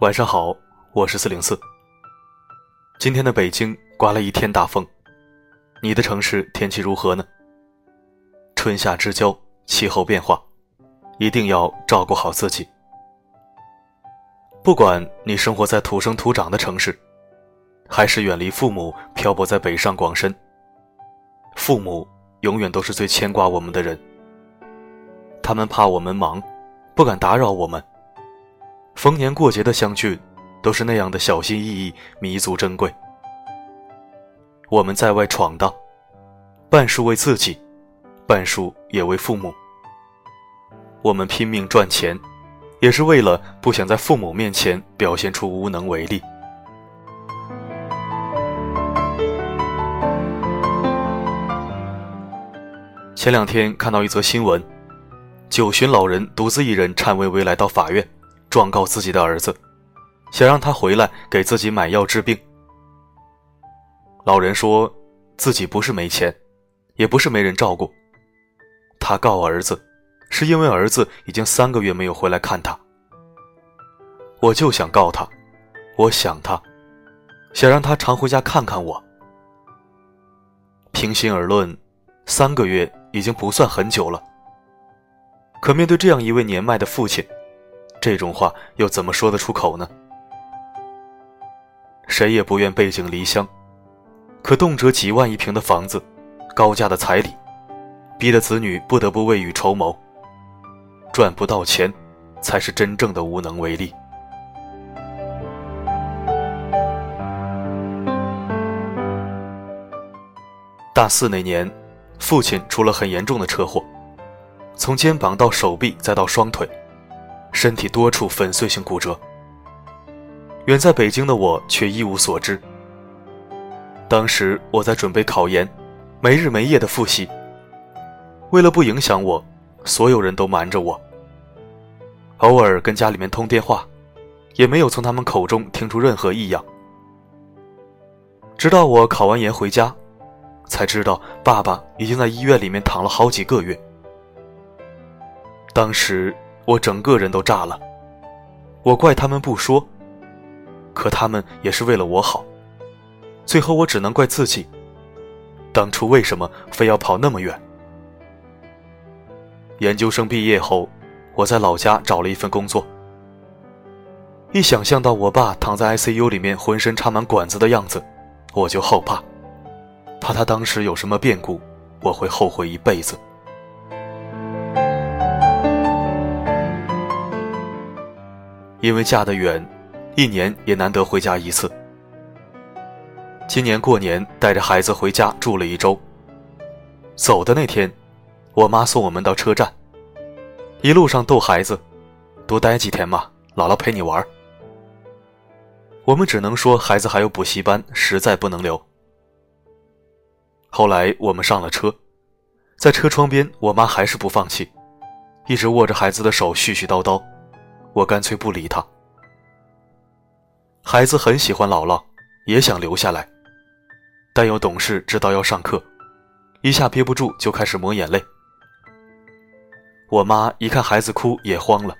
晚上好，我是四零四。今天的北京刮了一天大风，你的城市天气如何呢？春夏之交，气候变化，一定要照顾好自己。不管你生活在土生土长的城市，还是远离父母漂泊在北上广深，父母永远都是最牵挂我们的人。他们怕我们忙，不敢打扰我们。逢年过节的相聚，都是那样的小心翼翼、弥足珍贵。我们在外闯荡，半数为自己，半数也为父母。我们拼命赚钱，也是为了不想在父母面前表现出无能为力。前两天看到一则新闻，九旬老人独自一人颤巍巍来到法院。状告自己的儿子，想让他回来给自己买药治病。老人说自己不是没钱，也不是没人照顾。他告儿子，是因为儿子已经三个月没有回来看他。我就想告他，我想他，想让他常回家看看我。平心而论，三个月已经不算很久了。可面对这样一位年迈的父亲，这种话又怎么说得出口呢？谁也不愿背井离乡，可动辄几万一平的房子，高价的彩礼，逼得子女不得不未雨绸缪。赚不到钱，才是真正的无能为力。大四那年，父亲出了很严重的车祸，从肩膀到手臂再到双腿。身体多处粉碎性骨折，远在北京的我却一无所知。当时我在准备考研，没日没夜的复习。为了不影响我，所有人都瞒着我。偶尔跟家里面通电话，也没有从他们口中听出任何异样。直到我考完研回家，才知道爸爸已经在医院里面躺了好几个月。当时。我整个人都炸了，我怪他们不说，可他们也是为了我好。最后我只能怪自己，当初为什么非要跑那么远？研究生毕业后，我在老家找了一份工作。一想象到我爸躺在 ICU 里面，浑身插满管子的样子，我就后怕，怕他当时有什么变故，我会后悔一辈子。因为嫁得远，一年也难得回家一次。今年过年带着孩子回家住了一周。走的那天，我妈送我们到车站，一路上逗孩子：“多待几天嘛，姥姥陪你玩。”我们只能说孩子还有补习班，实在不能留。后来我们上了车，在车窗边，我妈还是不放弃，一直握着孩子的手絮絮叨叨。我干脆不理他。孩子很喜欢姥姥，也想留下来，但又懂事，知道要上课，一下憋不住就开始抹眼泪。我妈一看孩子哭，也慌了，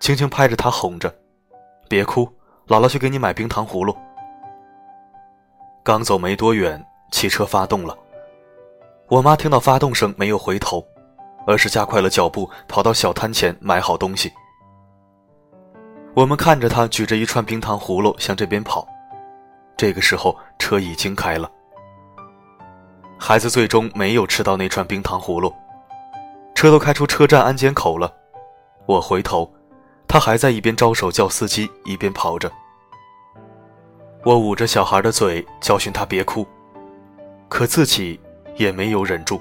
轻轻拍着他哄着：“别哭，姥姥去给你买冰糖葫芦。”刚走没多远，汽车发动了。我妈听到发动声，没有回头，而是加快了脚步，跑到小摊前买好东西。我们看着他举着一串冰糖葫芦向这边跑，这个时候车已经开了。孩子最终没有吃到那串冰糖葫芦，车都开出车站安检口了。我回头，他还在一边招手叫司机，一边跑着。我捂着小孩的嘴，教训他别哭，可自己也没有忍住。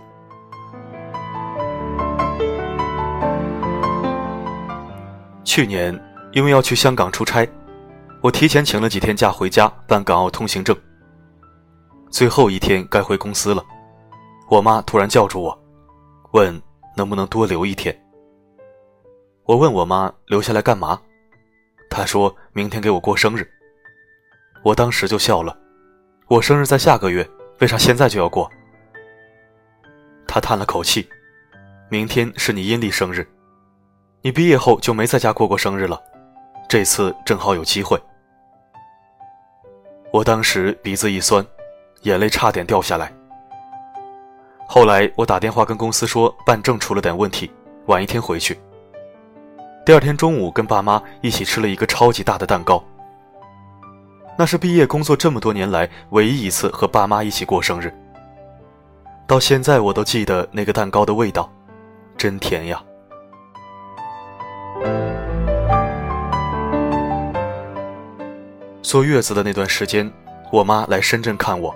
去年。因为要去香港出差，我提前请了几天假回家办港澳通行证。最后一天该回公司了，我妈突然叫住我，问能不能多留一天。我问我妈留下来干嘛，她说明天给我过生日。我当时就笑了，我生日在下个月，为啥现在就要过？她叹了口气，明天是你阴历生日，你毕业后就没在家过过生日了。这次正好有机会。我当时鼻子一酸，眼泪差点掉下来。后来我打电话跟公司说办证出了点问题，晚一天回去。第二天中午跟爸妈一起吃了一个超级大的蛋糕。那是毕业工作这么多年来唯一一次和爸妈一起过生日。到现在我都记得那个蛋糕的味道，真甜呀。坐月子的那段时间，我妈来深圳看我，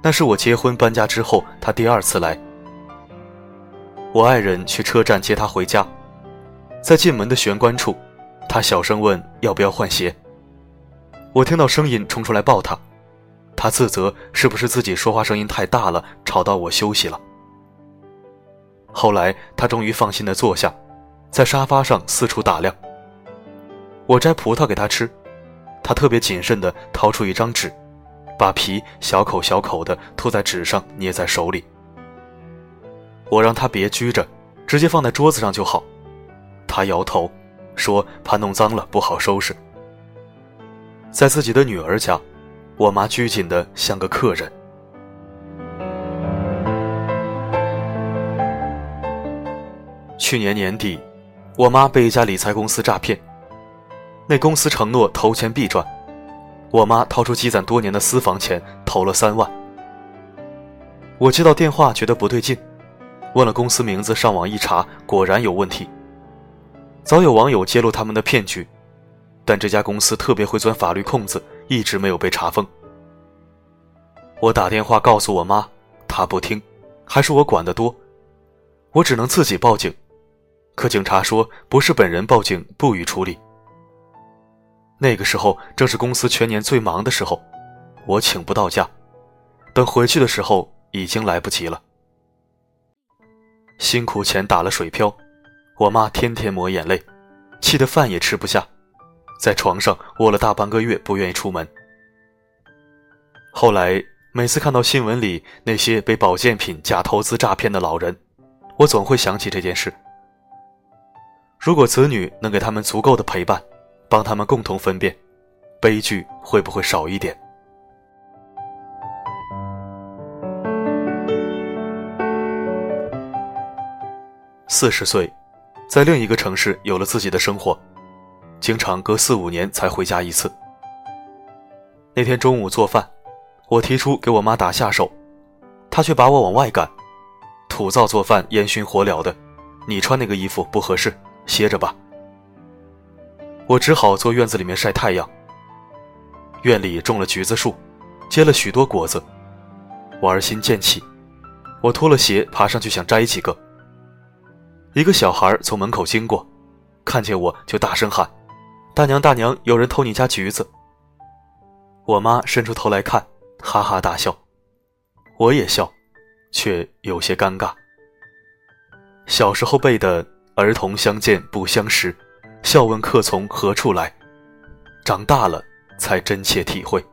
那是我结婚搬家之后她第二次来。我爱人去车站接她回家，在进门的玄关处，她小声问要不要换鞋。我听到声音冲出来抱她，她自责是不是自己说话声音太大了，吵到我休息了。后来她终于放心的坐下，在沙发上四处打量。我摘葡萄给她吃。他特别谨慎地掏出一张纸，把皮小口小口地吐在纸上，捏在手里。我让他别拘着，直接放在桌子上就好。他摇头，说怕弄脏了不好收拾。在自己的女儿家，我妈拘谨的像个客人。去年年底，我妈被一家理财公司诈骗。那公司承诺投钱必赚，我妈掏出积攒多年的私房钱投了三万。我接到电话觉得不对劲，问了公司名字，上网一查，果然有问题。早有网友揭露他们的骗局，但这家公司特别会钻法律空子，一直没有被查封。我打电话告诉我妈，她不听，还是我管得多，我只能自己报警，可警察说不是本人报警，不予处理。那个时候正是公司全年最忙的时候，我请不到假，等回去的时候已经来不及了。辛苦钱打了水漂，我妈天天抹眼泪，气得饭也吃不下，在床上卧了大半个月，不愿意出门。后来每次看到新闻里那些被保健品假投资诈骗的老人，我总会想起这件事。如果子女能给他们足够的陪伴。帮他们共同分辨，悲剧会不会少一点？四十岁，在另一个城市有了自己的生活，经常隔四五年才回家一次。那天中午做饭，我提出给我妈打下手，她却把我往外赶，土灶做饭烟熏火燎的，你穿那个衣服不合适，歇着吧。我只好坐院子里面晒太阳。院里种了橘子树，结了许多果子，我儿心渐起，我脱了鞋爬上去想摘几个。一个小孩从门口经过，看见我就大声喊：“大娘大娘，有人偷你家橘子！”我妈伸出头来看，哈哈大笑，我也笑，却有些尴尬。小时候背的“儿童相见不相识”。笑问客从何处来，长大了才真切体会。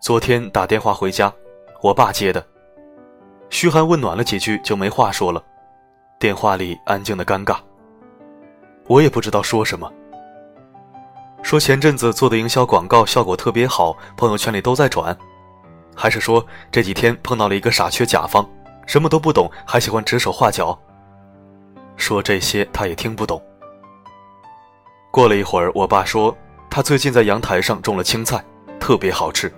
昨天打电话回家，我爸接的，嘘寒问暖了几句就没话说了，电话里安静的尴尬。我也不知道说什么。说前阵子做的营销广告效果特别好，朋友圈里都在转，还是说这几天碰到了一个傻缺甲方。什么都不懂，还喜欢指手画脚。说这些他也听不懂。过了一会儿，我爸说他最近在阳台上种了青菜，特别好吃，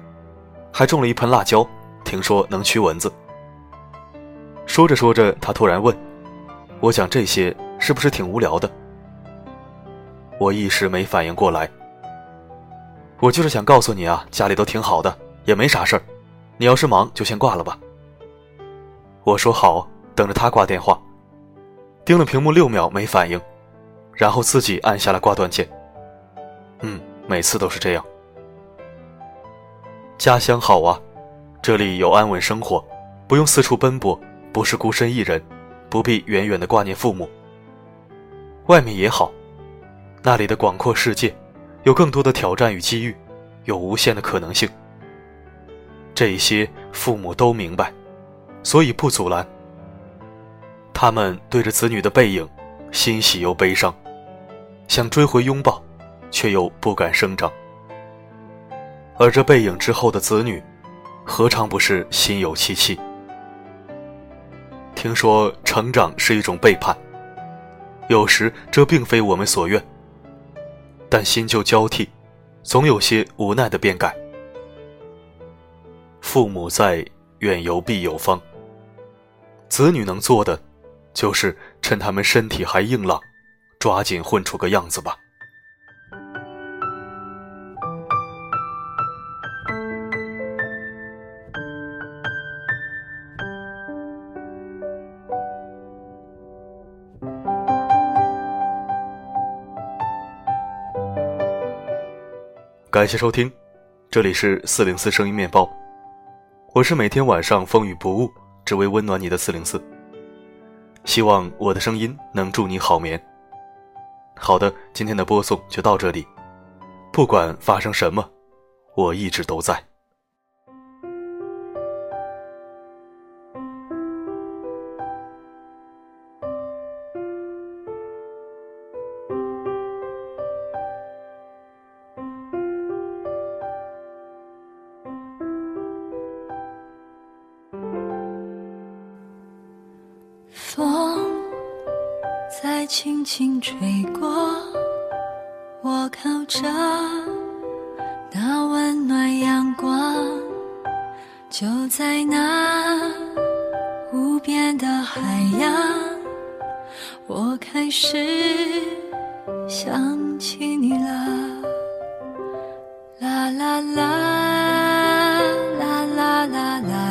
还种了一盆辣椒，听说能驱蚊子。说着说着，他突然问：“我讲这些是不是挺无聊的？”我一时没反应过来。我就是想告诉你啊，家里都挺好的，也没啥事儿。你要是忙，就先挂了吧。我说好，等着他挂电话，盯了屏幕六秒没反应，然后自己按下了挂断键。嗯，每次都是这样。家乡好啊，这里有安稳生活，不用四处奔波，不是孤身一人，不必远远的挂念父母。外面也好，那里的广阔世界，有更多的挑战与机遇，有无限的可能性。这些父母都明白。所以不阻拦，他们对着子女的背影，欣喜又悲伤，想追回拥抱，却又不敢声张。而这背影之后的子女，何尝不是心有戚戚？听说成长是一种背叛，有时这并非我们所愿。但新旧交替，总有些无奈的变改。父母在，远游必有方。子女能做的，就是趁他们身体还硬朗，抓紧混出个样子吧。感谢收听，这里是四零四声音面包，我是每天晚上风雨不误，只为温暖你的四零四。希望我的声音能助你好眠。好的，今天的播送就到这里，不管发生什么，我一直都在。在轻轻吹过，我靠着那温暖阳光，就在那无边的海洋，我开始想起你了，啦啦啦。啦啦啦啦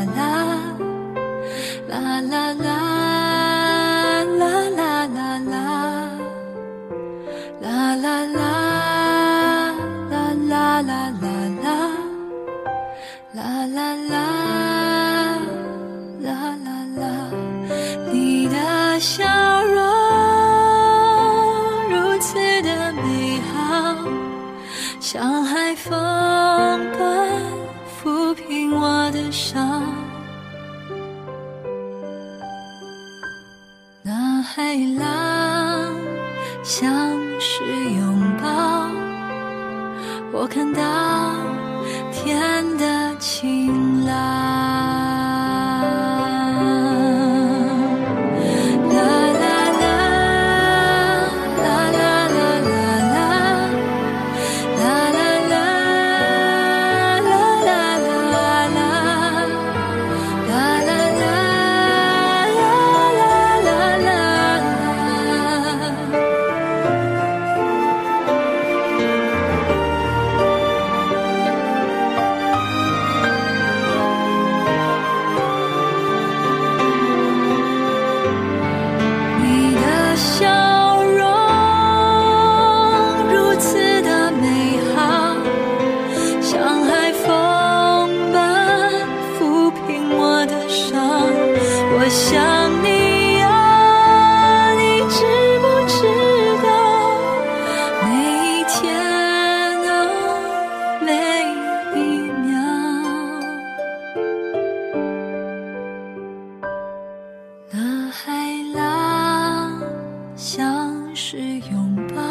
像是拥抱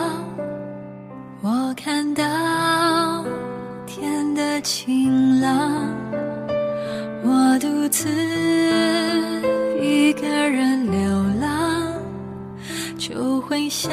我看到天的晴朗我独自一个人流浪就会想